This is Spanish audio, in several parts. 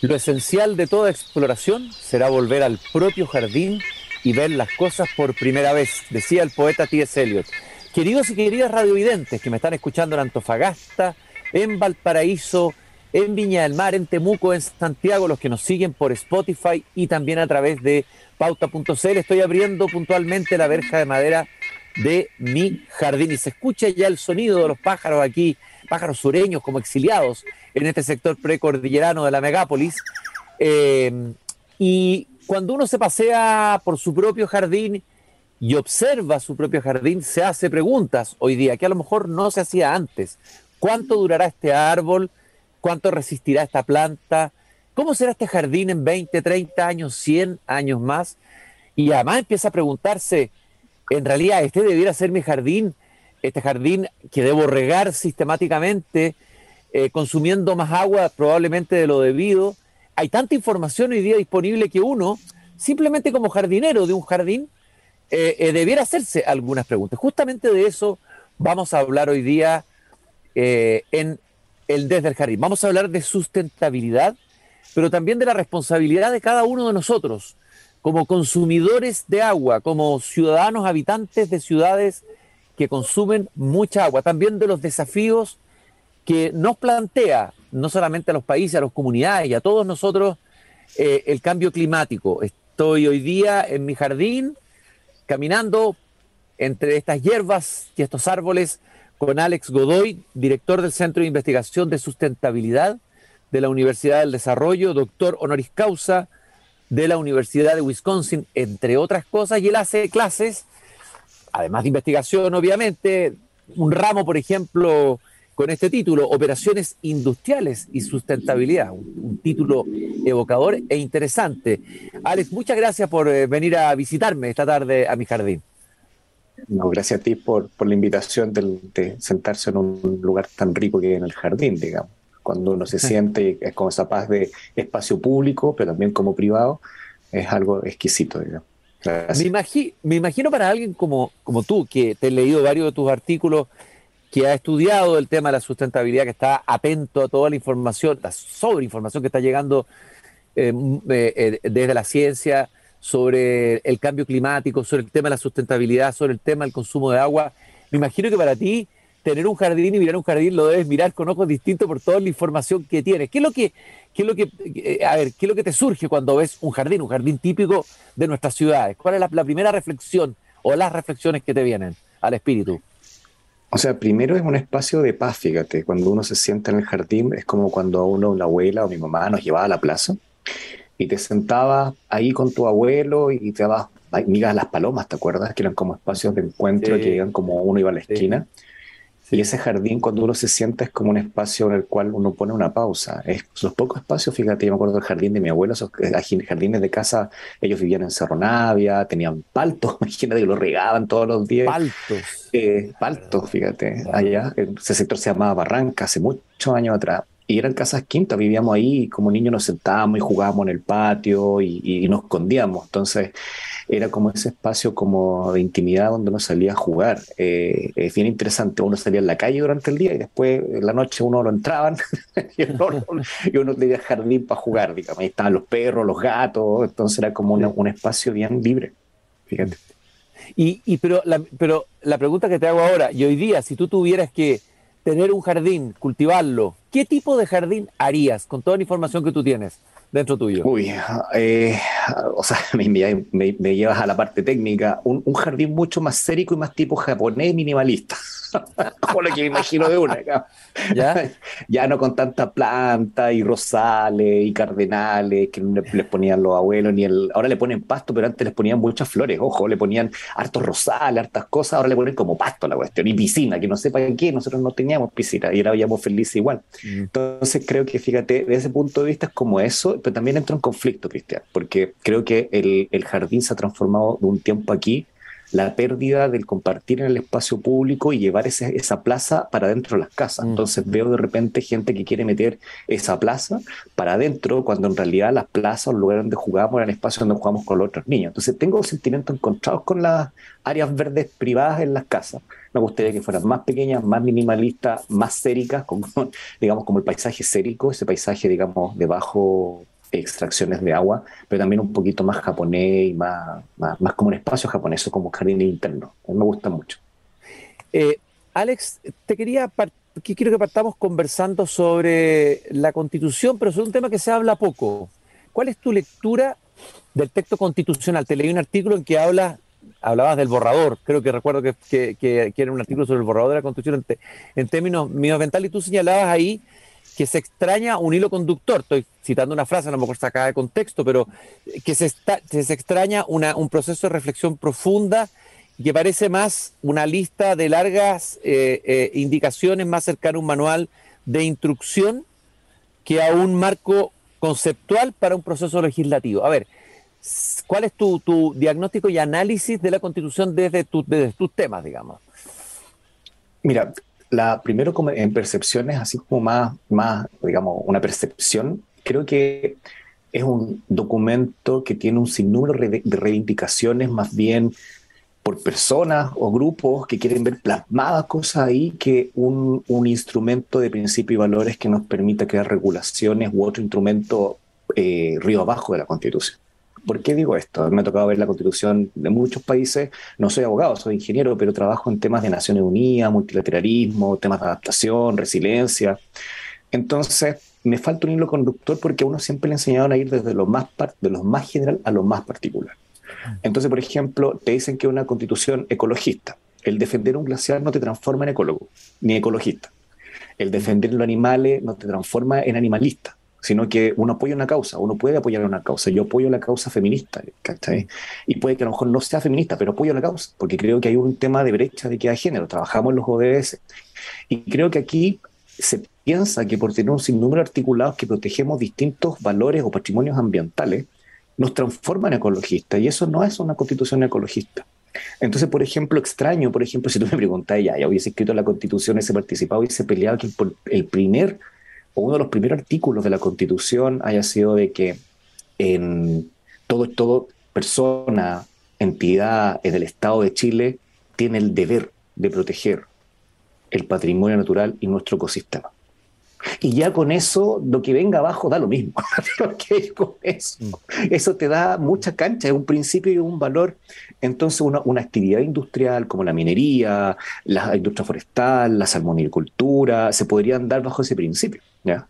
Lo esencial de toda exploración será volver al propio jardín y ver las cosas por primera vez, decía el poeta T.S. Eliot. Queridos y queridas radiovidentes que me están escuchando en Antofagasta, en Valparaíso, en Viña del Mar, en Temuco, en Santiago, los que nos siguen por Spotify y también a través de pauta.cl, estoy abriendo puntualmente la verja de madera de mi jardín y se escucha ya el sonido de los pájaros aquí, pájaros sureños como exiliados en este sector precordillerano de la megápolis. Eh, y cuando uno se pasea por su propio jardín y observa su propio jardín, se hace preguntas hoy día que a lo mejor no se hacía antes. ¿Cuánto durará este árbol? ¿Cuánto resistirá esta planta? ¿Cómo será este jardín en 20, 30 años, 100 años más? Y además empieza a preguntarse, en realidad, este debiera ser mi jardín, este jardín que debo regar sistemáticamente, eh, consumiendo más agua probablemente de lo debido. Hay tanta información hoy día disponible que uno, simplemente como jardinero de un jardín, eh, eh, debiera hacerse algunas preguntas. Justamente de eso vamos a hablar hoy día en el Desde el Jardín. Vamos a hablar de sustentabilidad, pero también de la responsabilidad de cada uno de nosotros como consumidores de agua, como ciudadanos habitantes de ciudades que consumen mucha agua, también de los desafíos que nos plantea no solamente a los países, a las comunidades y a todos nosotros eh, el cambio climático. Estoy hoy día en mi jardín caminando entre estas hierbas y estos árboles con Alex Godoy, director del Centro de Investigación de Sustentabilidad de la Universidad del Desarrollo, doctor honoris causa de la Universidad de Wisconsin, entre otras cosas, y él hace clases, además de investigación, obviamente, un ramo, por ejemplo, con este título, Operaciones Industriales y Sustentabilidad, un, título evocador e interesante. Alex, muchas gracias por eh, venir a visitarme esta tarde a mi jardín. No, gracias a ti por, la invitación de, sentarse en un lugar tan rico que en el jardín, digamos cuando uno se siente con esa paz de espacio público, pero también como privado, es algo exquisito. Me, me, imagino para alguien como, como tú, que te he leído varios de tus artículos, que ha estudiado el tema de la sustentabilidad, que está atento a toda la información, la sobreinformación que está llegando eh, eh, eh, desde la ciencia sobre el cambio climático, sobre el tema de la sustentabilidad, sobre el tema del consumo de agua. Me imagino que para ti tener un jardín y mirar un jardín lo debes mirar con ojos distintos por toda la información que tienes. ¿Qué es lo que, qué es lo que, a ver, qué es lo que te surge cuando ves un jardín, un jardín típico de nuestras ciudades? ¿Cuál es la, primera reflexión o las reflexiones que te vienen al espíritu? O sea, primero es un espacio de paz, fíjate. Cuando uno se sienta en el jardín, es como cuando a uno, la abuela o mi mamá nos llevaba a la plaza y te sentaba ahí con tu abuelo y te dabas migas a las palomas, ¿te acuerdas? Que eran como espacios de encuentro que iban como uno iba a la esquina. Y ese jardín, cuando uno se sienta, es como un espacio en el cual uno pone una pausa. Es, los pocos espacios, fíjate, yo me acuerdo del jardín de mi abuelo, esos eh, jardines de casa, ellos vivían en Cerro Navia, tenían paltos, imagínate que lo regaban todos los días. Paltos. Eh, paltos, fíjate, allá. Ese sector se llamaba Barranca, hace muchos años atrás. Y eran casas quintas, vivíamos ahí, y como niños nos sentábamos y jugábamos en el patio y, y nos escondíamos. Entonces, era como ese espacio como de intimidad donde uno salía a jugar. Eh, es bien interesante, uno salía en la calle durante el día y después en la noche uno lo entraban y, uno, tenía jardín para jugar, digamos. Ahí estaban los perros, los gatos, entonces era como un espacio bien libre, fíjate. Y, y pero, la, pero la pregunta que te hago ahora, y hoy día, si tú tuvieras que tener un jardín, cultivarlo, ¿qué tipo de jardín harías con toda la información que tú tienes? dentro tuyo? Uy, eh, o sea, me, llevas a la parte técnica. Un, jardín mucho más sérico y más tipo japonés minimalista. Como lo que me imagino de una. ¿Ya? ya no con tanta planta y rosales y cardenales que les ponían los abuelos, ni el. Ahora le ponen pasto, pero antes les ponían muchas flores. Ojo, le ponían hartos rosales, hartas cosas. Ahora le ponen como pasto a la cuestión. Y piscina, que no sepa qué. Nosotros no teníamos piscina y habíamos felices igual. Mm. Entonces creo que, fíjate, desde ese punto de vista es como eso, pero también entra en conflicto, Cristian, porque creo que el, el jardín se ha transformado de un tiempo aquí la pérdida del compartir en el espacio público y llevar esa plaza para dentro de las casas. Mm. Entonces veo de repente gente que quiere meter esa plaza para adentro, cuando en realidad las plazas, los lugares donde jugamos, eran espacios donde jugamos con los otros niños. Entonces tengo sentimientos encontrados con las áreas verdes privadas en las casas. Me gustaría que fueran más pequeñas, más minimalistas, más séricas, como, digamos, como el paisaje sérico, ese paisaje, digamos, de bajo extracciones de agua, pero también un poquito más japonés y más, más, como un espacio japonés o como jardín interno. Me gusta mucho. Eh, Alex, te quería que quiero que partamos conversando sobre la constitución, pero sobre un tema que se habla poco. ¿Cuál es tu lectura del texto constitucional? Te leí un artículo en que habla, hablabas del borrador, creo que recuerdo que, que, que, era un artículo sobre el borrador de la constitución en, en términos medioambientales y tú señalabas ahí que se extraña un hilo conductor. Estoy citando una frase, a lo mejor sacada de contexto, pero que se, está, se extraña un proceso de reflexión profunda y que parece más una lista de largas eh, eh, indicaciones más cercana a un manual de instrucción que a un marco conceptual para un proceso legislativo. A ver, ¿cuál es tu, diagnóstico y análisis de la Constitución desde, desde tus temas, digamos? Mira, la primero como en percepciones, así como más, más, digamos, una percepción, creo que es un documento que tiene un sinnúmero de reivindicaciones más bien por personas o grupos que quieren ver plasmadas cosas ahí que un, un instrumento de principios y valores que nos permita crear regulaciones u otro instrumento eh, río abajo de la Constitución. ¿Por qué digo esto? Me ha tocado ver la constitución de muchos países. No soy abogado, soy ingeniero, pero trabajo en temas de Naciones Unidas, multilateralismo, temas de adaptación, resiliencia. Entonces, me falta un hilo conductor porque a uno siempre le enseñaron a ir desde lo más, de lo más general a lo más particular. Entonces, por ejemplo, te dicen que una constitución ecologista. El defender un glaciar no te transforma en ecólogo, ni ecologista. El defender los animales no te transforma en animalista sino que uno apoya una causa, uno puede apoyar una causa. Yo apoyo la causa feminista, ¿cachai? Y puede que a lo mejor no sea feminista, pero apoyo la causa, porque creo que hay un tema de brecha de equidad de género. Trabajamos en los ODS. Y creo que aquí se piensa que por tener un sinnúmero de articulados que protegemos distintos valores o patrimonios ambientales, nos transforman en ecologistas. Y eso no es una constitución ecologista. Entonces, por ejemplo, extraño, por ejemplo, si tú me preguntas, ya, hubiese escrito la constitución, ese participado, hubiese peleado que por el primer uno de los primeros artículos de la Constitución haya sido de que en todo, todo persona, entidad en el Estado de Chile tiene el deber de proteger el patrimonio natural y nuestro ecosistema. Y ya con eso, lo que venga abajo da lo mismo. eso, mm. eso te da mucha cancha, es un principio y un valor. Entonces, una, una actividad industrial como la minería, la industria forestal, la salmonicultura, se podrían dar bajo ese principio. ¿Ya?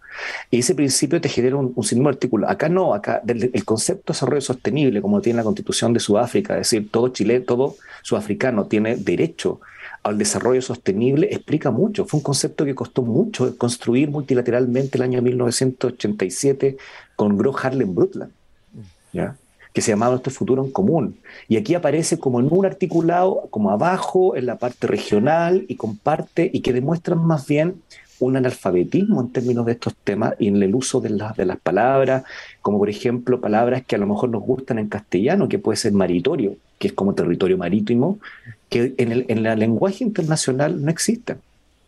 Y ese principio te genera un, un sinnúmero. Acá no, acá el concepto de desarrollo sostenible, como tiene la constitución de Sudáfrica, es decir, todo Chile, todo sudafricano tiene derecho al desarrollo sostenible explica mucho. Fue un concepto que costó mucho construir multilateralmente el año 1987 con Gro Harlem Brundtland, que se llamaba Nuestro Futuro en Común. Y aquí aparece como en un articulado, como abajo, en la parte regional, y comparte, y que demuestran más bien un analfabetismo en términos de estos temas y en el uso de, las de las palabras, como por ejemplo palabras que a lo mejor nos gustan en castellano, que puede ser maritorio, que es como territorio marítimo, que en el, en lenguaje internacional no existen.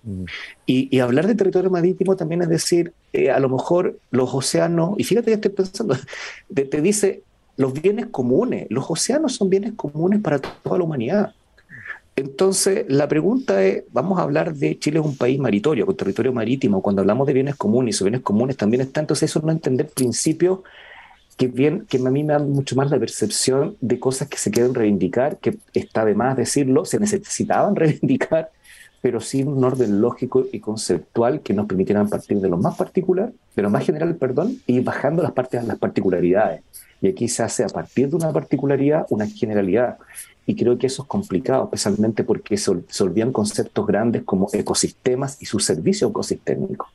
Mm. Y, hablar de territorio marítimo también es decir, eh, a lo mejor los océanos, y fíjate que estoy pensando, te, te, dice los bienes comunes, los océanos son bienes comunes para toda la humanidad. Entonces, la pregunta es, vamos a hablar de Chile es un país maritorio, con territorio marítimo, cuando hablamos de bienes comunes, esos bienes comunes también está, entonces eso no entender principios que, bien, que a mí me da mucho más la percepción de cosas que se quieren reivindicar, que está de más decirlo, se necesitaban reivindicar, pero sin un orden lógico y conceptual que nos permitieran partir de lo más particular, de lo más general, perdón, y bajando las partes las particularidades. Y aquí se hace a partir de una particularidad una generalidad. Y creo que eso es complicado, especialmente porque se, olvidan conceptos grandes como ecosistemas y su servicio ecosistémico.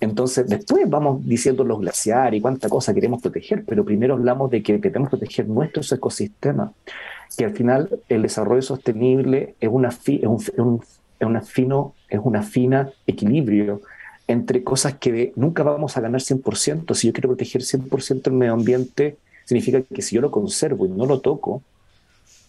Entonces, después vamos diciendo los glaciares y cuánta cosa queremos proteger, pero primero hablamos de que queremos proteger nuestros ecosistemas, que al final el desarrollo sostenible es, una es, un, una fino, es una fina equilibrio entre cosas que nunca vamos a ganar 100%. Si yo quiero proteger 100% el medio ambiente, significa que si yo lo conservo y no lo toco,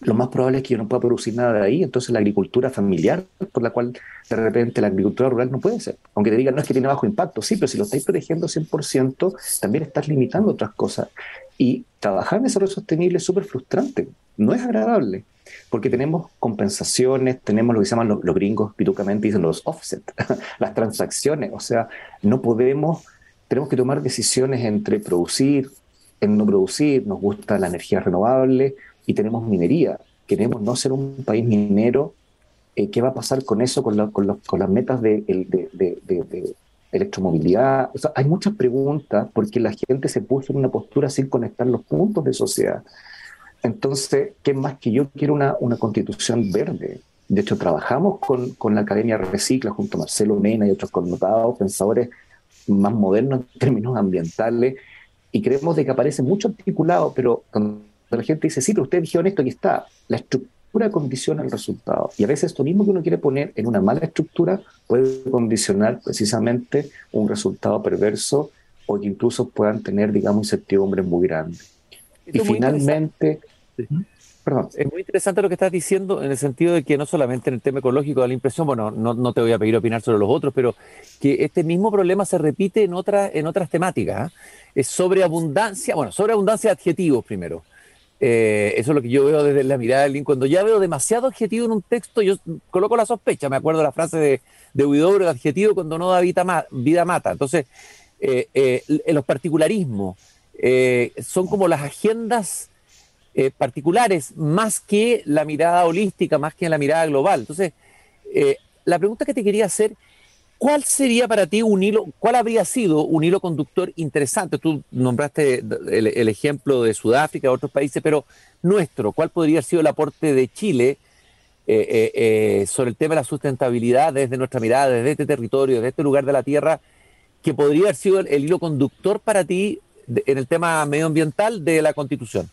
lo más probable es que yo no pueda producir nada de ahí, entonces la agricultura familiar, por la cual de repente la agricultura rural no puede ser. Aunque te digan, no es que tiene bajo impacto, sí, pero si lo estáis protegiendo 100%, también estás limitando otras cosas. Y trabajar en desarrollo sostenible es súper frustrante, no es agradable, porque tenemos compensaciones, tenemos lo que se llaman los, gringos, pitucamente dicen los offset, las transacciones, o sea, no podemos, tenemos que tomar decisiones entre producir, en no producir, nos gusta la energía renovable, y tenemos minería. Queremos no ser un país minero. Eh, ¿Qué va a pasar con eso, con, con, con las metas de, de, electromovilidad? hay muchas preguntas porque la gente se puso en una postura sin conectar los puntos de sociedad. Entonces, ¿qué más que yo quiero una, una constitución verde? De hecho, trabajamos con, con, la Academia Recicla junto a Marcelo Mena y otros connotados pensadores más modernos en términos ambientales y creemos de que aparece mucho articulado, pero la gente dice, sí, pero usted dijeron esto, aquí está. La estructura condiciona el resultado. Y a veces esto mismo que uno quiere poner en una mala estructura puede condicionar precisamente un resultado perverso o que incluso puedan tener, digamos, incertidumbre muy grande. y finalmente... Perdón. Es muy interesante lo que estás diciendo en el sentido de que no solamente en el tema ecológico da la impresión, bueno, no, no te voy a pedir opinar sobre los otros, pero que este mismo problema se repite en, otra, en otras temáticas. ¿ah? Es sobreabundancia, bueno, sobreabundancia de adjetivos primero. Eh, eso es lo que yo veo desde la mirada del Cuando ya veo demasiado adjetivo en un texto, yo coloco la sospecha. Me acuerdo la frase de, de Huidobro, el adjetivo cuando no da vida, vida mata. Entonces, eh, eh, los particularismos son como las agendas particulares más que la mirada holística, más que la mirada global. Entonces, la pregunta que te quería hacer ¿Cuál sería para ti un hilo, cuál habría sido un hilo conductor interesante? Tú nombraste el, ejemplo de Sudáfrica, de otros países, pero nuestro, ¿cuál podría haber sido el aporte de Chile eh, eh, eh, sobre el tema de la sustentabilidad desde nuestra mirada, desde este territorio, desde este lugar de la Tierra, que podría haber sido el hilo conductor para ti en el tema medioambiental de la Constitución?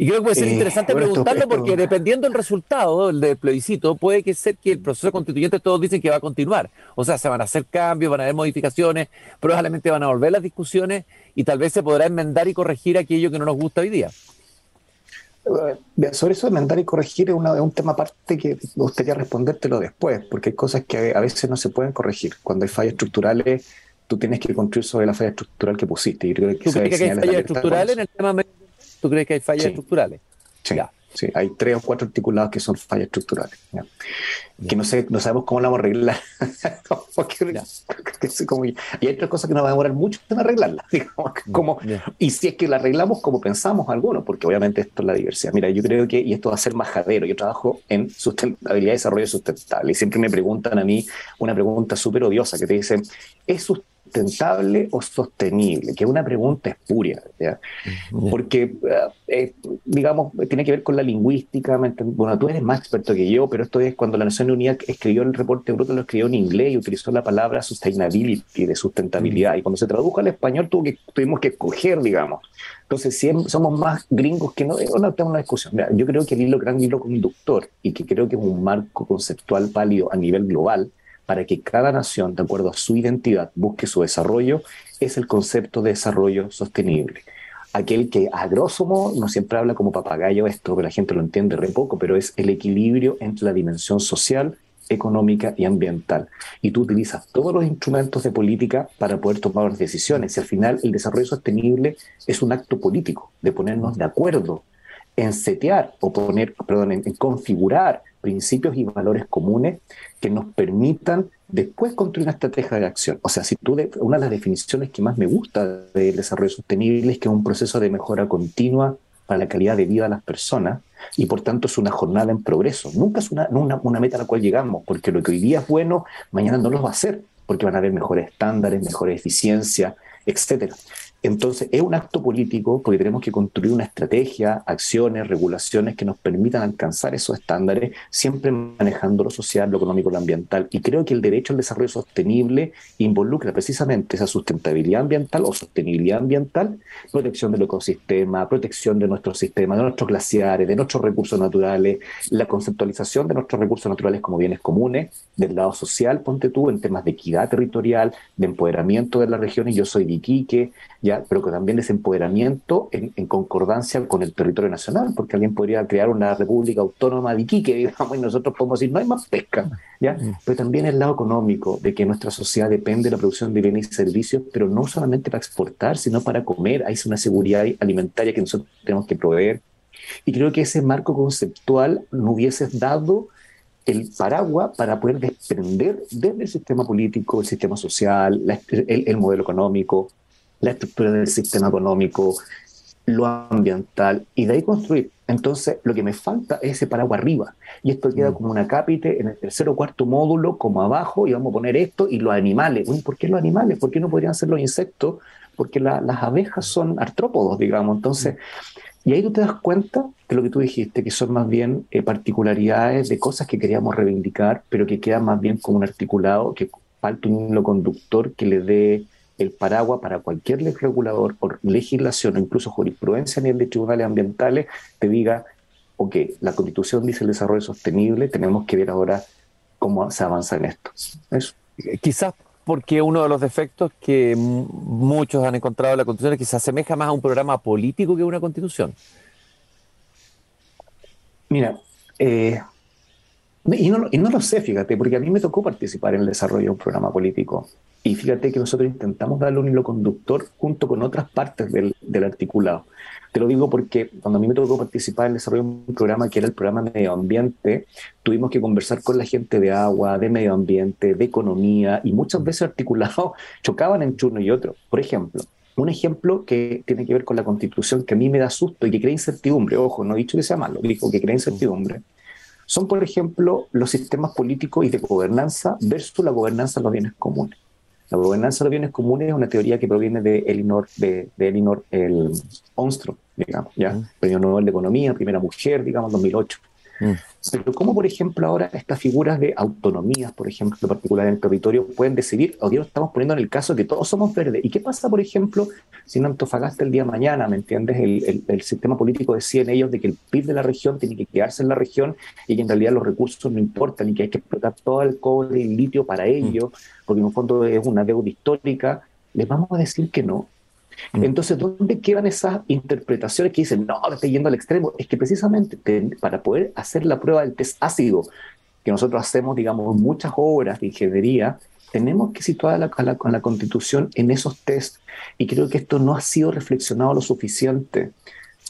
Y creo que puede ser eh, interesante preguntarlo porque dependiendo del resultado del plebiscito, puede que ser que el proceso constituyente todos dicen que va a continuar. O sea, se van a hacer cambios, van a haber modificaciones, probablemente van a volver las discusiones y tal vez se podrá enmendar y corregir aquello que no nos gusta hoy día. Eh, sobre eso, enmendar y corregir es, un tema aparte que me gustaría respondértelo después, porque hay cosas que a veces no se pueden corregir. Cuando hay fallas estructurales, tú tienes que construir sobre la falla estructural que pusiste. Y creo que ¿Tú crees que hay fallas estructurales en el tema ¿Tú crees que hay fallas estructurales? Sí. Sí, hay tres o cuatro articulados que son fallas estructurales. Que no, sé, no sabemos cómo la vamos a arreglar. y hay otras cosas que nos va a demorar mucho en arreglarlas. Como, y si es que la arreglamos como pensamos algunos, porque obviamente esto es la diversidad. Mira, yo creo que, y esto va a ser majadero, yo trabajo en sustentabilidad y desarrollo sustentable. Y siempre me preguntan a mí una pregunta súper odiosa que te dicen, ¿es sustentable? Sustentable o sostenible? Que es una pregunta espuria, porque, eh, eh, digamos, tiene que ver con la lingüística. Bueno, tú eres más experto que yo, pero esto es cuando la Nación Unida escribió el reporte bruto, lo escribió en inglés y utilizó la palabra sustainability, de sustentabilidad. Y cuando se tradujo al español tuvo que, tuvimos que escoger, digamos. Entonces, si somos más gringos que no, no tengo una discusión. yo creo que el hilo gran hilo conductor y que creo que es un marco conceptual válido a nivel global para que cada nación, de acuerdo a su identidad, busque su desarrollo, es el concepto de desarrollo sostenible. Aquel que a grosso modo no siempre habla como papagayo esto, que la gente lo entiende re poco, pero es el equilibrio entre la dimensión social, económica y ambiental. Y tú utilizas todos los instrumentos de política para poder tomar las decisiones. Y al final el desarrollo sostenible es un acto político, de ponernos de acuerdo en setear o poner, perdón, en configurar principios y valores comunes que nos permitan después construir una estrategia de acción. O sea, si tú una de las definiciones que más me gusta del desarrollo sostenible es que es un proceso de mejora continua para la calidad de vida de las personas y por tanto es una jornada en progreso. Nunca es una, una, meta a la cual llegamos, porque lo que hoy día es bueno, mañana no lo va a ser, porque van a haber mejores estándares, mejor eficiencia, etcétera. Entonces, es un acto político porque tenemos que construir una estrategia, acciones, regulaciones que nos permitan alcanzar esos estándares, siempre manejando lo social, lo económico, lo ambiental. Y creo que el derecho al desarrollo sostenible involucra precisamente esa sustentabilidad ambiental o sostenibilidad ambiental, protección del ecosistema, protección de nuestros sistemas, de nuestros glaciares, de nuestros recursos naturales, la conceptualización de nuestros recursos naturales como bienes comunes, del lado social, ponte tú, en temas de equidad territorial, de empoderamiento de la región, y yo soy de Iquique, ¿ya? Pero que también es empoderamiento en, concordancia con el territorio nacional, porque alguien podría crear una república autónoma de Iquique, digamos, y nosotros podemos decir, no hay más pesca, ¿ya? Mm. pero también el lado económico, de que nuestra sociedad depende de la producción de bienes y servicios, pero no solamente para exportar, sino para comer, hay una seguridad alimentaria que nosotros tenemos que proveer, y creo que ese marco conceptual no hubiese dado el paraguas para poder desprender desde el sistema político, el sistema social, el, modelo económico, la estructura del sistema económico, lo ambiental, y de ahí construir. Entonces, lo que me falta es ese paraguas arriba. Y esto queda mm. como una cápite en el tercer o cuarto módulo, como abajo, y vamos a poner esto y los animales. ¿Por qué los animales? ¿Por qué no podrían ser los insectos? Porque las abejas son artrópodos, digamos. Entonces, y ahí tú te das cuenta de lo que tú dijiste, que son más bien eh, particularidades de cosas que queríamos reivindicar, pero que quedan más bien como un articulado, que falta un hilo conductor que le dé el paraguas para cualquier regulador o legislación o incluso jurisprudencia a nivel de tribunales ambientales, te diga, ok, la constitución dice el desarrollo sostenible, tenemos que ver ahora cómo se avanza en esto. Eso. Quizás porque uno de los defectos que muchos han encontrado en la Constitución es que se asemeja más a un programa político que a una Constitución. Mira, eh, y, no, y, no, lo sé, fíjate, porque a mí me tocó participar en el desarrollo de un programa político. Y fíjate que nosotros intentamos darle un hilo conductor junto con otras partes del, articulado. Te lo digo porque cuando a mí me tocó participar en el desarrollo de un programa que era el programa medio ambiente, tuvimos que conversar con la gente de agua, de medio ambiente, de economía, y muchas veces articulados chocaban en uno y otro. Por ejemplo, un ejemplo que tiene que ver con la constitución que a mí me da susto y que crea incertidumbre, ojo, no he dicho que sea malo, dijo que crea incertidumbre, son, por ejemplo, los sistemas políticos y de gobernanza versus la gobernanza de los bienes comunes. La gobernanza de los bienes comunes es una teoría que proviene de Elinor, de, de Elinor el Onstrom, digamos, ¿ya? Premio Nobel de Economía, primera mujer, digamos, 2008. Mm. Pero cómo, por ejemplo, ahora estas figuras de autonomías, por ejemplo, en particular en el territorio, pueden decidir, o Dios, estamos poniendo en el caso de que todos somos verdes. ¿Y qué pasa, por ejemplo, si en Antofagasta el día de mañana, ¿me entiendes? El, el, sistema político decía en ellos de que el PIB de la región tiene que quedarse en la región y que en realidad los recursos no importan y que hay que explotar todo el cobre y el litio para mm. ello, porque en un fondo es una deuda histórica. Les vamos a decir que no, Mm. Entonces, ¿dónde quedan esas interpretaciones que dicen, no, está yendo al extremo? Es que precisamente para poder hacer la prueba del test ácido, que nosotros hacemos, digamos, muchas obras de ingeniería, tenemos que situar la, la, la constitución en esos test. Y creo que esto no ha sido reflexionado lo suficiente,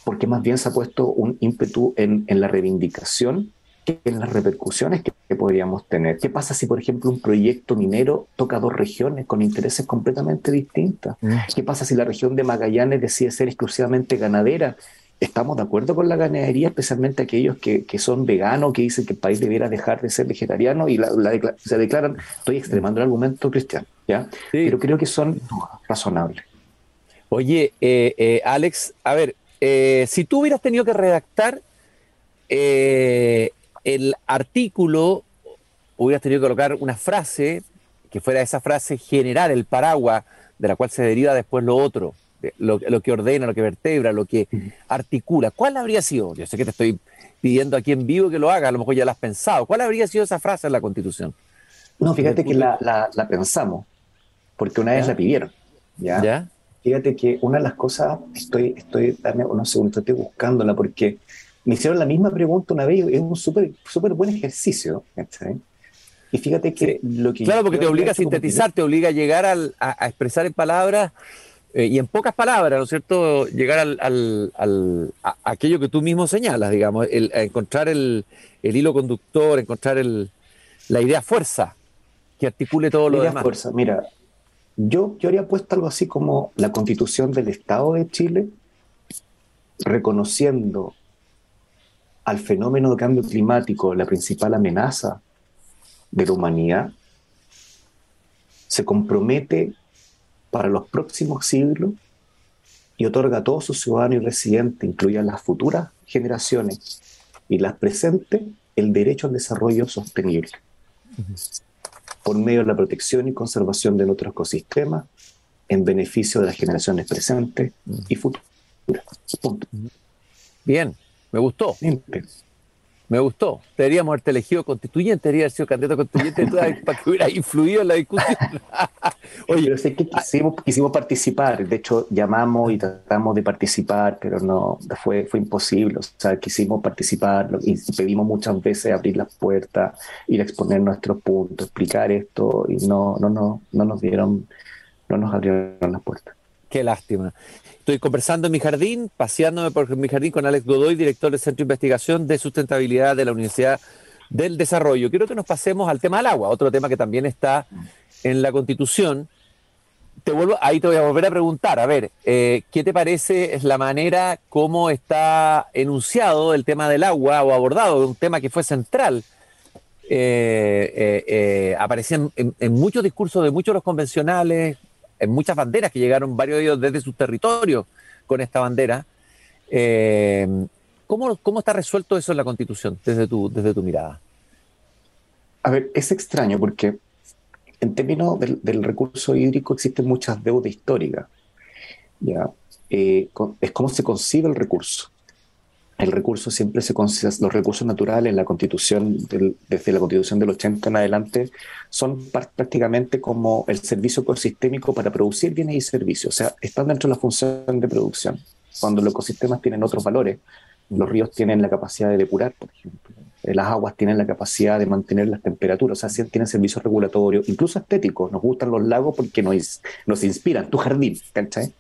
porque más bien se ha puesto un ímpetu en, en la reivindicación en las repercusiones que, podríamos tener. ¿Qué pasa si, por ejemplo, un proyecto minero toca dos regiones con intereses completamente distintas? Mm. ¿Qué pasa si la región de Magallanes decide ser exclusivamente ganadera? ¿Estamos de acuerdo con la ganadería, especialmente aquellos que, que son veganos, que dicen que el país debiera dejar de ser vegetariano y la, se declaran, estoy extremando el argumento cristiano, ¿ya? Pero creo que son razonables. Oye, eh, eh, Alex, a ver, eh, si tú hubieras tenido que redactar el artículo hubieras tenido que colocar una frase que fuera esa frase general, el paraguas, de la cual se deriva después lo otro, lo, que ordena, lo que vertebra, lo que articula. ¿Cuál habría sido? Yo sé que te estoy pidiendo aquí en vivo que lo haga, a lo mejor ya la has pensado. ¿Cuál habría sido esa frase en la Constitución? No, fíjate que la, pensamos, porque una vez la pidieron. ¿ya? Fíjate que una de las cosas, estoy, estoy, dame unos segundos, estoy buscándola porque me hicieron la misma pregunta una vez, es un súper súper buen ejercicio. Y fíjate que lo que... Claro, porque te obliga a sintetizar, te obliga a llegar a, expresar en palabras eh, y en pocas palabras, ¿no es cierto? Llegar al, a, aquello que tú mismo señalas, digamos, el, a encontrar el, hilo conductor, encontrar la idea fuerza que articule todo lo demás. fuerza, mira, yo, yo habría puesto algo así como la constitución del Estado de Chile, reconociendo al fenómeno de cambio climático, la principal amenaza de la humanidad, se compromete para los próximos siglos y otorga a todos sus ciudadanos y residentes, incluidas las futuras generaciones y las presentes, el derecho al desarrollo sostenible, por medio de la protección y conservación de nuestro ecosistema, en beneficio de las generaciones presentes y futuras. Bien, me gustó. Me gustó. Deberíamos haberte elegido constituyente, debería haber sido candidato constituyente para que hubiera influido en la discusión. Oye, pero sé que quisimos, participar. De hecho, llamamos y tratamos de participar, pero no fue, fue imposible. O sea, quisimos participar y pedimos muchas veces abrir las puertas, ir a exponer nuestros puntos, explicar esto y no, no, no, no nos dieron, no nos abrieron las puertas. Qué lástima. Estoy conversando en mi jardín, paseándome por mi jardín con Alex Godoy, director del Centro de Investigación de Sustentabilidad de la Universidad del Desarrollo. Quiero que nos pasemos al tema del agua, otro tema que también está en la Constitución. Te vuelvo, ahí te voy a volver a preguntar, a ver, eh, ¿qué te parece la manera como está enunciado el tema del agua o abordado, un tema que fue central? Eh, eh, aparecía en, en, muchos discursos de muchos de los convencionales, en muchas banderas que llegaron varios de ellos desde sus territorios con esta bandera. Eh, ¿cómo, ¿Cómo está resuelto eso en la Constitución desde tu, desde tu mirada? A ver, es extraño porque en términos del, recurso hídrico existen muchas deudas históricas. ¿ya? Eh, es como se concibe el recurso el recurso siempre se considera, los recursos naturales en la constitución, desde la constitución del 80 en adelante, son prácticamente como el servicio ecosistémico para producir bienes y servicios, o sea, están dentro de la función de producción. Cuando los ecosistemas tienen otros valores, los ríos tienen la capacidad de depurar, por ejemplo, eh, las aguas tienen la capacidad de mantener las temperaturas, o sea, tienen servicios regulatorios, incluso estéticos, nos gustan los lagos porque nos, nos inspiran, tu jardín, ¿cachai?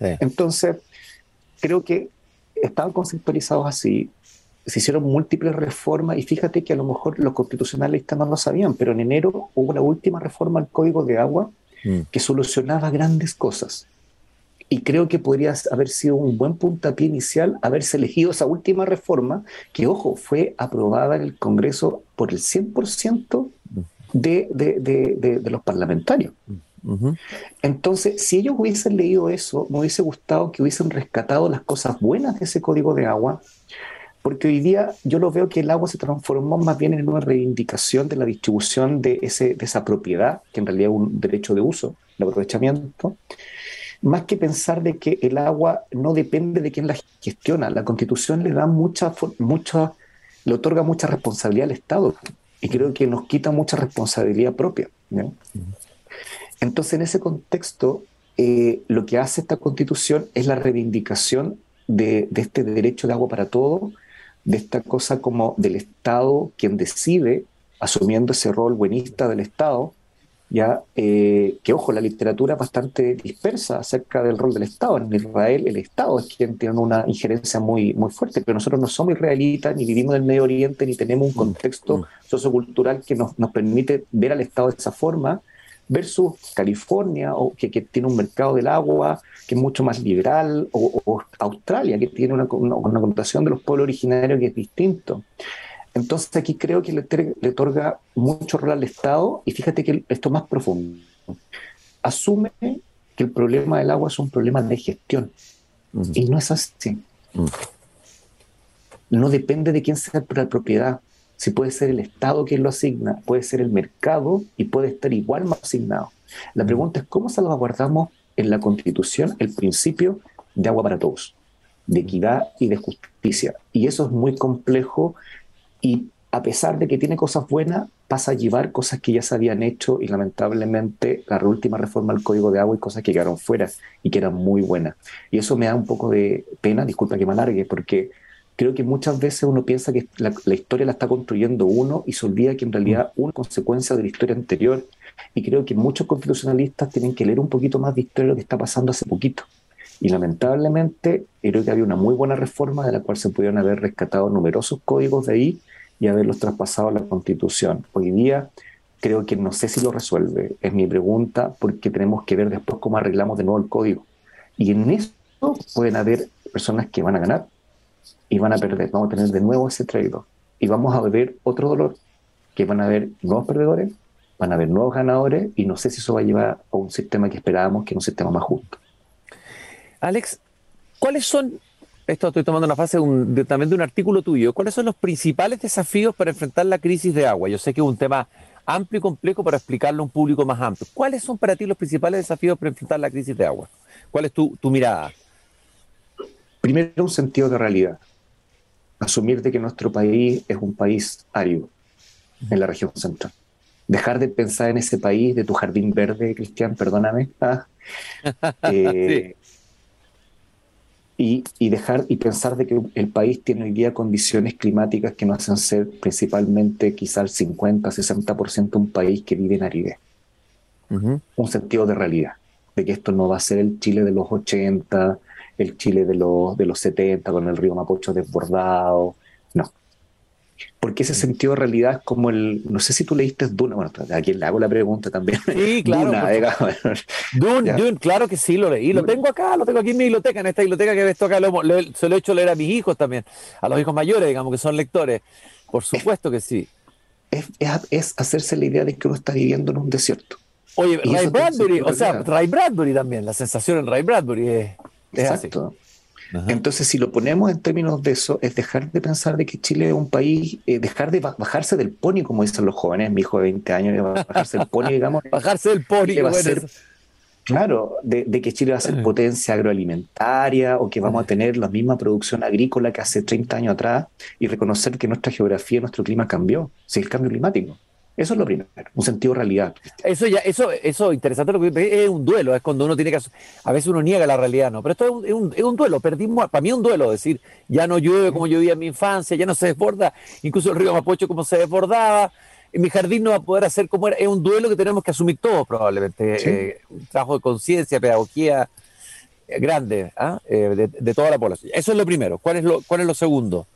Entonces, creo que estaban conceptualizados así, se hicieron múltiples reformas y fíjate que a lo mejor los constitucionalistas no lo sabían, pero en enero hubo la última reforma al Código de Agua mm. que solucionaba grandes cosas. Y creo que podría haber sido un buen puntapié inicial haberse elegido esa última reforma, que, ojo, fue aprobada en el Congreso por el 100% de, de, de, de, los parlamentarios. Mm. Entonces, si ellos hubiesen leído eso, me hubiese gustado que hubiesen rescatado las cosas buenas de ese código de agua, porque hoy día yo lo veo que el agua se transformó más bien en una reivindicación de la distribución de, ese, de esa propiedad, que en realidad es un derecho de uso, de aprovechamiento, más que pensar de que el agua no depende de quién la gestiona. La constitución le da mucha, mucha, le otorga mucha responsabilidad al Estado y creo que nos quita mucha responsabilidad propia. Entonces, en ese contexto, eh, lo que hace esta constitución es la reivindicación de, este derecho de agua para todos, de esta cosa como del Estado quien decide, asumiendo ese rol buenista del Estado, ya eh, que ojo, la literatura es bastante dispersa acerca del rol del Estado. En Israel el Estado es quien tiene una injerencia muy, muy fuerte, pero nosotros no somos israelitas, ni vivimos en el Medio Oriente, ni tenemos un contexto mm. sociocultural que nos, nos permite ver al Estado de esa forma versus California, o que, tiene un mercado del agua que es mucho más liberal, o, Australia, que tiene una, una, connotación de los pueblos originarios que es distinto. Entonces aquí creo que le, le otorga mucho rol al Estado y fíjate que esto es más profundo. Asume que el problema del agua es un problema de gestión y no es así. No depende de quién sea la propiedad, si puede ser el Estado quien lo asigna, puede ser el mercado y puede estar igual más asignado. La pregunta es cómo salvaguardamos en la Constitución el principio de agua para todos, de equidad y de justicia. Y eso es muy complejo y a pesar de que tiene cosas buenas, pasa a llevar cosas que ya se habían hecho y lamentablemente la última reforma al Código de Agua y cosas que quedaron fuera y que eran muy buenas. Y eso me da un poco de pena, disculpa que me alargue, porque creo que muchas veces uno piensa que la, historia la está construyendo uno y se olvida que en realidad mm. una consecuencia de la historia anterior. Y creo que muchos constitucionalistas tienen que leer un poquito más de historia de lo que está pasando hace poquito. Y lamentablemente creo que había una muy buena reforma de la cual se pudieron haber rescatado numerosos códigos de ahí y haberlos traspasado a la constitución. Hoy día creo que no sé si lo resuelve, es mi pregunta, porque tenemos que ver después cómo arreglamos de nuevo el código. Y en eso pueden haber personas que van a ganar y van a perder. Vamos a tener de nuevo ese trade y vamos a ver otro dolor, que van a haber nuevos perdedores, van a haber nuevos ganadores y no sé si eso va a llevar a un sistema que esperábamos, que es un sistema más justo. Alex, ¿cuáles son, esto estoy tomando una fase también de un artículo tuyo, cuáles son los principales desafíos para enfrentar la crisis de agua? Yo sé que es un tema amplio y complejo para explicarlo a un público más amplio. ¿Cuáles son para ti los principales desafíos para enfrentar la crisis de agua? ¿Cuál es tu, tu mirada? Primero, un sentido de realidad asumir de que nuestro país es un país árido en la región central. Dejar de pensar en ese país de tu jardín verde, Cristian, perdóname. Ah. Eh, y, y, dejar y pensar de que el país tiene hoy día condiciones climáticas que nos hacen ser principalmente quizás 50, 60% un país que vive en aridez. Un sentido de realidad, de que esto no va a ser el Chile de los 80, el Chile de los, de los 70 con el río Mapocho desbordado, no. Porque ese sentido de realidad es como el, no sé si tú leíste Duna, bueno, a quien le hago la pregunta también. Sí, claro. Duna, Dune, claro que sí lo leí, lo tengo acá, lo tengo aquí en mi biblioteca, en esta biblioteca que ves acá, lo, se lo he hecho leer a mis hijos también, a los hijos mayores, digamos, que son lectores. Por supuesto que sí. Es, es, hacerse la idea de que uno está viviendo en un desierto. Oye, Ray Bradbury, o sea, Ray Bradbury también, la sensación en Ray Bradbury es, Exacto. Entonces, si lo ponemos en términos de eso, es dejar de pensar de que Chile es un país, eh, dejar de bajarse del pony, como dicen los jóvenes, mi hijo de 20 años, bajarse del pony, digamos. bajarse del pony, va a ser, Claro, de, que Chile va a ser potencia agroalimentaria o que vamos a tener la misma producción agrícola que hace 30 años atrás y reconocer que nuestra geografía, nuestro clima cambió, si el cambio climático. Eso es lo primero, un sentido de realidad. Eso ya, eso, eso interesante lo que es un duelo, es cuando uno tiene que a veces uno niega la realidad, no, pero esto es un, es un, duelo, perdimos, para mí es un duelo, decir, ya no llueve como llovía en mi infancia, ya no se desborda, incluso el río Mapocho como se desbordaba, en mi jardín no va a poder hacer como era, es un duelo que tenemos que asumir todos probablemente, eh, un trabajo de conciencia, pedagogía eh, grande ¿ah? eh, de, toda la población. Eso es lo primero. ¿Cuál es lo, cuál es lo segundo?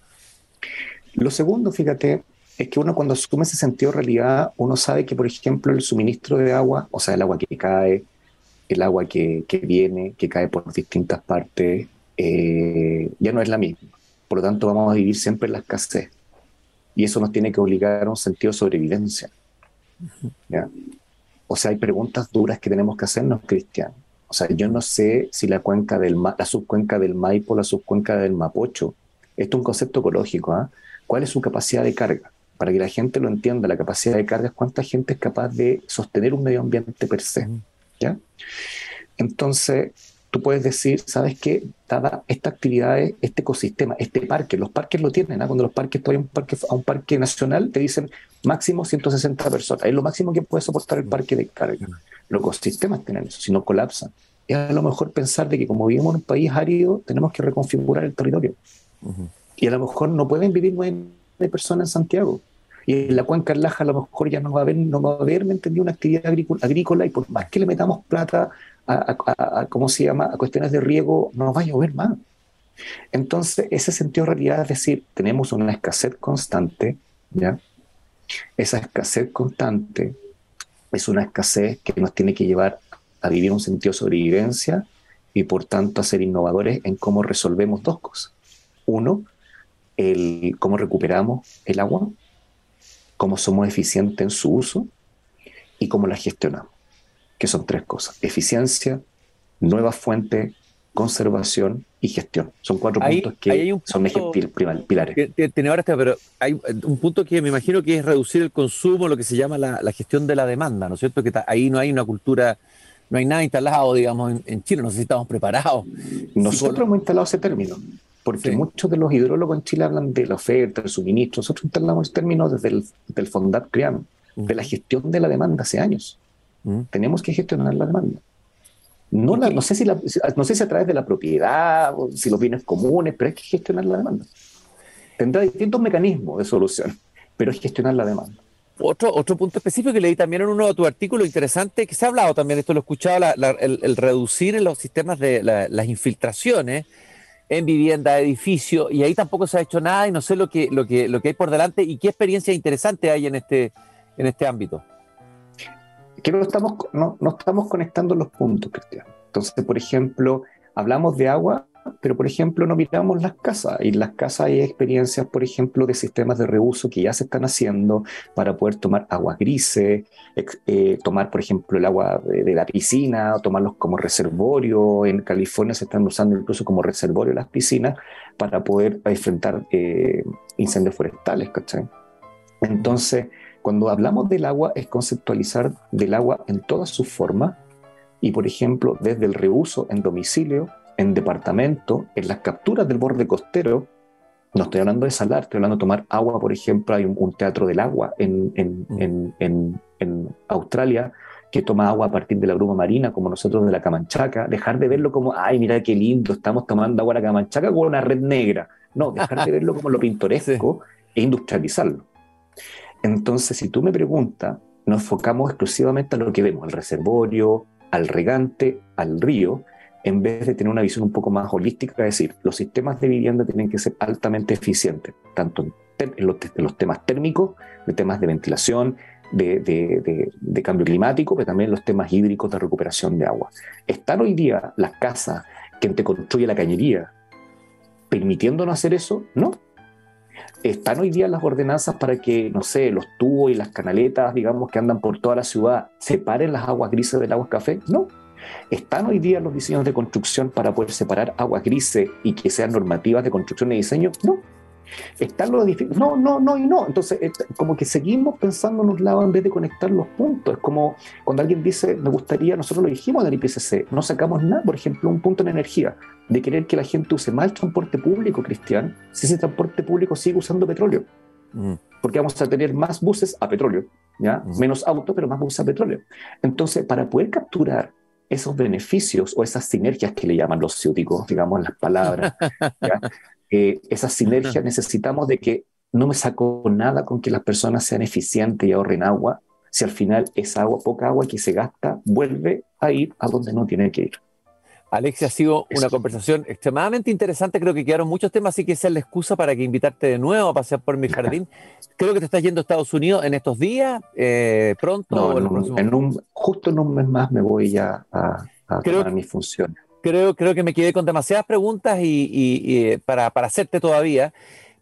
Lo segundo, fíjate, es que uno cuando asume ese sentido de realidad, uno sabe que, por ejemplo, el suministro de agua, o sea, el agua que cae, el agua que, viene, que cae por distintas partes, eh, ya no es la misma. Por lo tanto, vamos a vivir siempre en la escasez. Y eso nos tiene que obligar a un sentido de sobrevivencia. O sea, hay preguntas duras que tenemos que hacernos, Cristian. O sea, yo no sé si la cuenca del la subcuenca del Maipo, la subcuenca del Mapocho, esto es un concepto ecológico, ¿ah? ¿Cuál es su capacidad de carga? Para que la gente lo entienda, la capacidad de carga es cuánta gente es capaz de sostener un medio ambiente per se. ¿ya? Entonces, tú puedes decir, ¿sabes qué? Dada esta actividad, este ecosistema, este parque, los parques lo tienen, ¿ah? cuando los parques, tú un parque, a un parque nacional, te dicen máximo 160 personas, es lo máximo que puede soportar el parque de carga. Los ecosistemas tienen eso, si no colapsan. Es a lo mejor pensar de que como vivimos en un país árido, tenemos que reconfigurar el territorio. Y a lo mejor no pueden vivir nueve personas en Santiago y en la cuenca del Laja a lo mejor ya no va a haber, no va a haber, ¿me entendí? Una actividad agrícola, y por más que le metamos plata a, ¿cómo se llama?, a cuestiones de riego, no va a llover más. Entonces, ese sentido de realidad es decir, tenemos una escasez constante, ¿ya? Esa escasez constante es una escasez que nos tiene que llevar a vivir un sentido de sobrevivencia y por tanto a ser innovadores en cómo resolvemos dos cosas. Uno, el cómo recuperamos el agua cómo somos eficientes en su uso y cómo la gestionamos, que son tres cosas, eficiencia, nueva fuente, conservación y gestión. Son cuatro puntos que son pilares. Ahora pero hay un punto que me imagino que es reducir el consumo, lo que se llama la, gestión de la demanda, ¿no es cierto? Que ahí no hay una cultura, no hay nada instalado, digamos, en, Chile, no sé si estamos preparados. Nosotros hemos instalado ese término porque muchos de los hidrólogos en Chile hablan de la oferta, del suministro. Nosotros instalamos el término desde el del CREAM, de la gestión de la demanda hace años. Tenemos que gestionar la demanda. No, no, sé si no sé si a través de la propiedad, o si los bienes comunes, pero hay que gestionar la demanda. Tendrá distintos mecanismos de solución, pero es gestionar la demanda. Otro, otro punto específico que leí también en uno de tus artículos interesante, que se ha hablado también, esto lo he escuchado, el, reducir en los sistemas de las infiltraciones en vivienda, edificio, y ahí tampoco se ha hecho nada y no sé lo que, lo que, lo que hay por delante y qué experiencia interesante hay en este, en este ámbito. Que no estamos, no, no estamos conectando los puntos, Cristian. Entonces, por ejemplo, hablamos de agua, pero por ejemplo no miramos las casas. Y en las casas hay experiencias, por ejemplo, de sistemas de reuso que ya se están haciendo para poder tomar aguas grises, eh, tomar, por ejemplo, el agua de, la piscina, o tomarlos como reservorio. En California se están usando incluso como reservorio las piscinas para poder enfrentar eh, incendios forestales, ¿cachai? Entonces, cuando hablamos del agua, es conceptualizar del agua en todas sus formas y, por ejemplo, desde el reuso en domicilio en departamento, en las capturas del borde costero, No estoy hablando de salar, estoy hablando de tomar agua, por ejemplo, hay un, teatro del agua en, en, en, en, Australia que toma agua a partir de la bruma marina, como nosotros de la Camanchaca, dejar de verlo como, ay, mira qué lindo, estamos tomando agua de la Camanchaca con una red negra. No, dejar de verlo como lo pintoresco e industrializarlo. Entonces, si tú me preguntas, nos enfocamos exclusivamente a lo que vemos, al reservorio, al regante, al río, en vez de tener una visión un poco más holística, es decir, los sistemas de vivienda tienen que ser altamente eficientes, tanto en, los, temas térmicos, de temas de ventilación, de, cambio climático, pero también los temas hídricos de recuperación de agua. ¿Están hoy día las casas que te construye la cañería permitiéndonos hacer eso? No. ¿Están hoy día las ordenanzas para que, no sé, los tubos y las canaletas, digamos, que andan por toda la ciudad, separen las aguas grises del agua café? No. ¿Están hoy día los diseños de construcción para poder separar aguas grises y que sean normativas de construcción y diseño? No. ¿Están los edificios? No, no, no y no. Entonces, como que seguimos pensando en un lado en vez de conectar los puntos. Es como cuando alguien dice, me gustaría, nosotros lo dijimos en el IPCC, no sacamos nada, por ejemplo, un punto en energía, de querer que la gente use más transporte público, Cristian, si ese transporte público sigue usando petróleo. Mm. Porque vamos a tener más buses a petróleo, ¿ya? Mm. Menos autos, pero más buses a petróleo. Entonces, para poder capturar esos beneficios o esas sinergias que le llaman los ciúticos, digamos, las palabras, eh, esas sinergias necesitamos de que no me saco nada con que las personas sean eficientes y ahorren agua, si al final esa agua, poca agua que se gasta, vuelve a ir a donde no tiene que ir. Alexia, ha sido una conversación extremadamente interesante. Creo que quedaron muchos temas, así que esa es la excusa para que invitarte de nuevo a pasear por mi jardín. Creo que te estás yendo a Estados Unidos en estos días, eh, pronto. No, en, un, justo en un mes más me voy ya a, a tomar mis funciones. Creo, creo que me quedé con demasiadas preguntas y, eh, para, para hacerte todavía.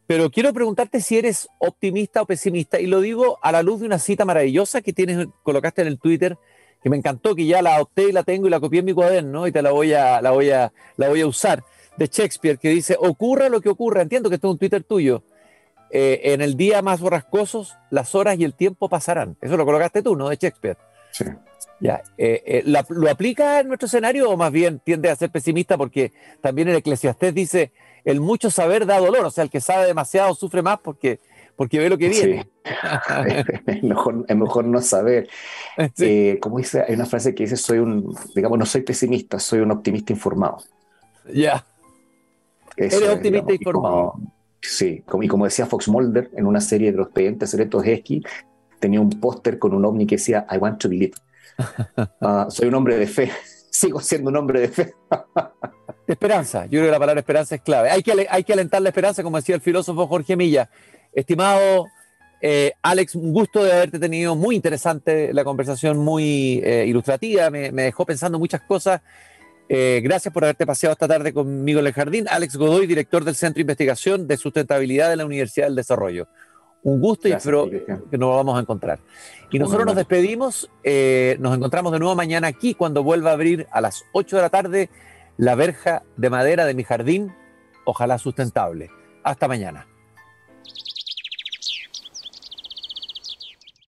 Pero quiero preguntarte si eres optimista o pesimista, y lo digo a la luz de una cita maravillosa que tienes, colocaste en el Twitter que me encantó, que ya la adopté y la tengo y la copié en mi cuaderno y te la voy a, la voy a, la voy a usar, de Shakespeare, que dice, ocurra lo que ocurra, entiendo que esto es un Twitter tuyo, eh, en el día más borrascosos, las horas y el tiempo pasarán. Eso lo colocaste tú, ¿no? De Shakespeare. Sí. Ya, eh, eh, ¿Lo aplica en nuestro escenario o más bien tiende a ser pesimista porque también el Eclesiastés dice, el mucho saber da dolor, o sea, el que sabe demasiado sufre más porque porque ve lo que viene. es, mejor, no saber. Eh, como dice, hay una frase que dice, soy un, digamos, no soy pesimista, soy un optimista informado. Ya. Eres optimista informado. sí, como, y como decía Fox Mulder en una serie de los expedientes secretos Esqui, tenía un póster con un ovni que decía, I want to believe. Ah, soy un hombre de fe, sigo siendo un hombre de fe. de esperanza, yo creo que la palabra esperanza es clave. Hay que, hay que alentar la esperanza, como decía el filósofo Jorge Milla. Estimado eh, Alex, un gusto de haberte tenido, muy interesante la conversación, muy eh, ilustrativa, me, dejó pensando muchas cosas. Eh, gracias por haberte paseado esta tarde conmigo en el jardín. Alex Godoy, director del Centro de Investigación de Sustentabilidad de la Universidad del Desarrollo. Un gusto y espero que nos vamos a encontrar. Y nosotros nos despedimos, nos encontramos de nuevo mañana aquí cuando vuelva a abrir a las 8 de la tarde la verja de madera de mi jardín, ojalá sustentable. Hasta mañana.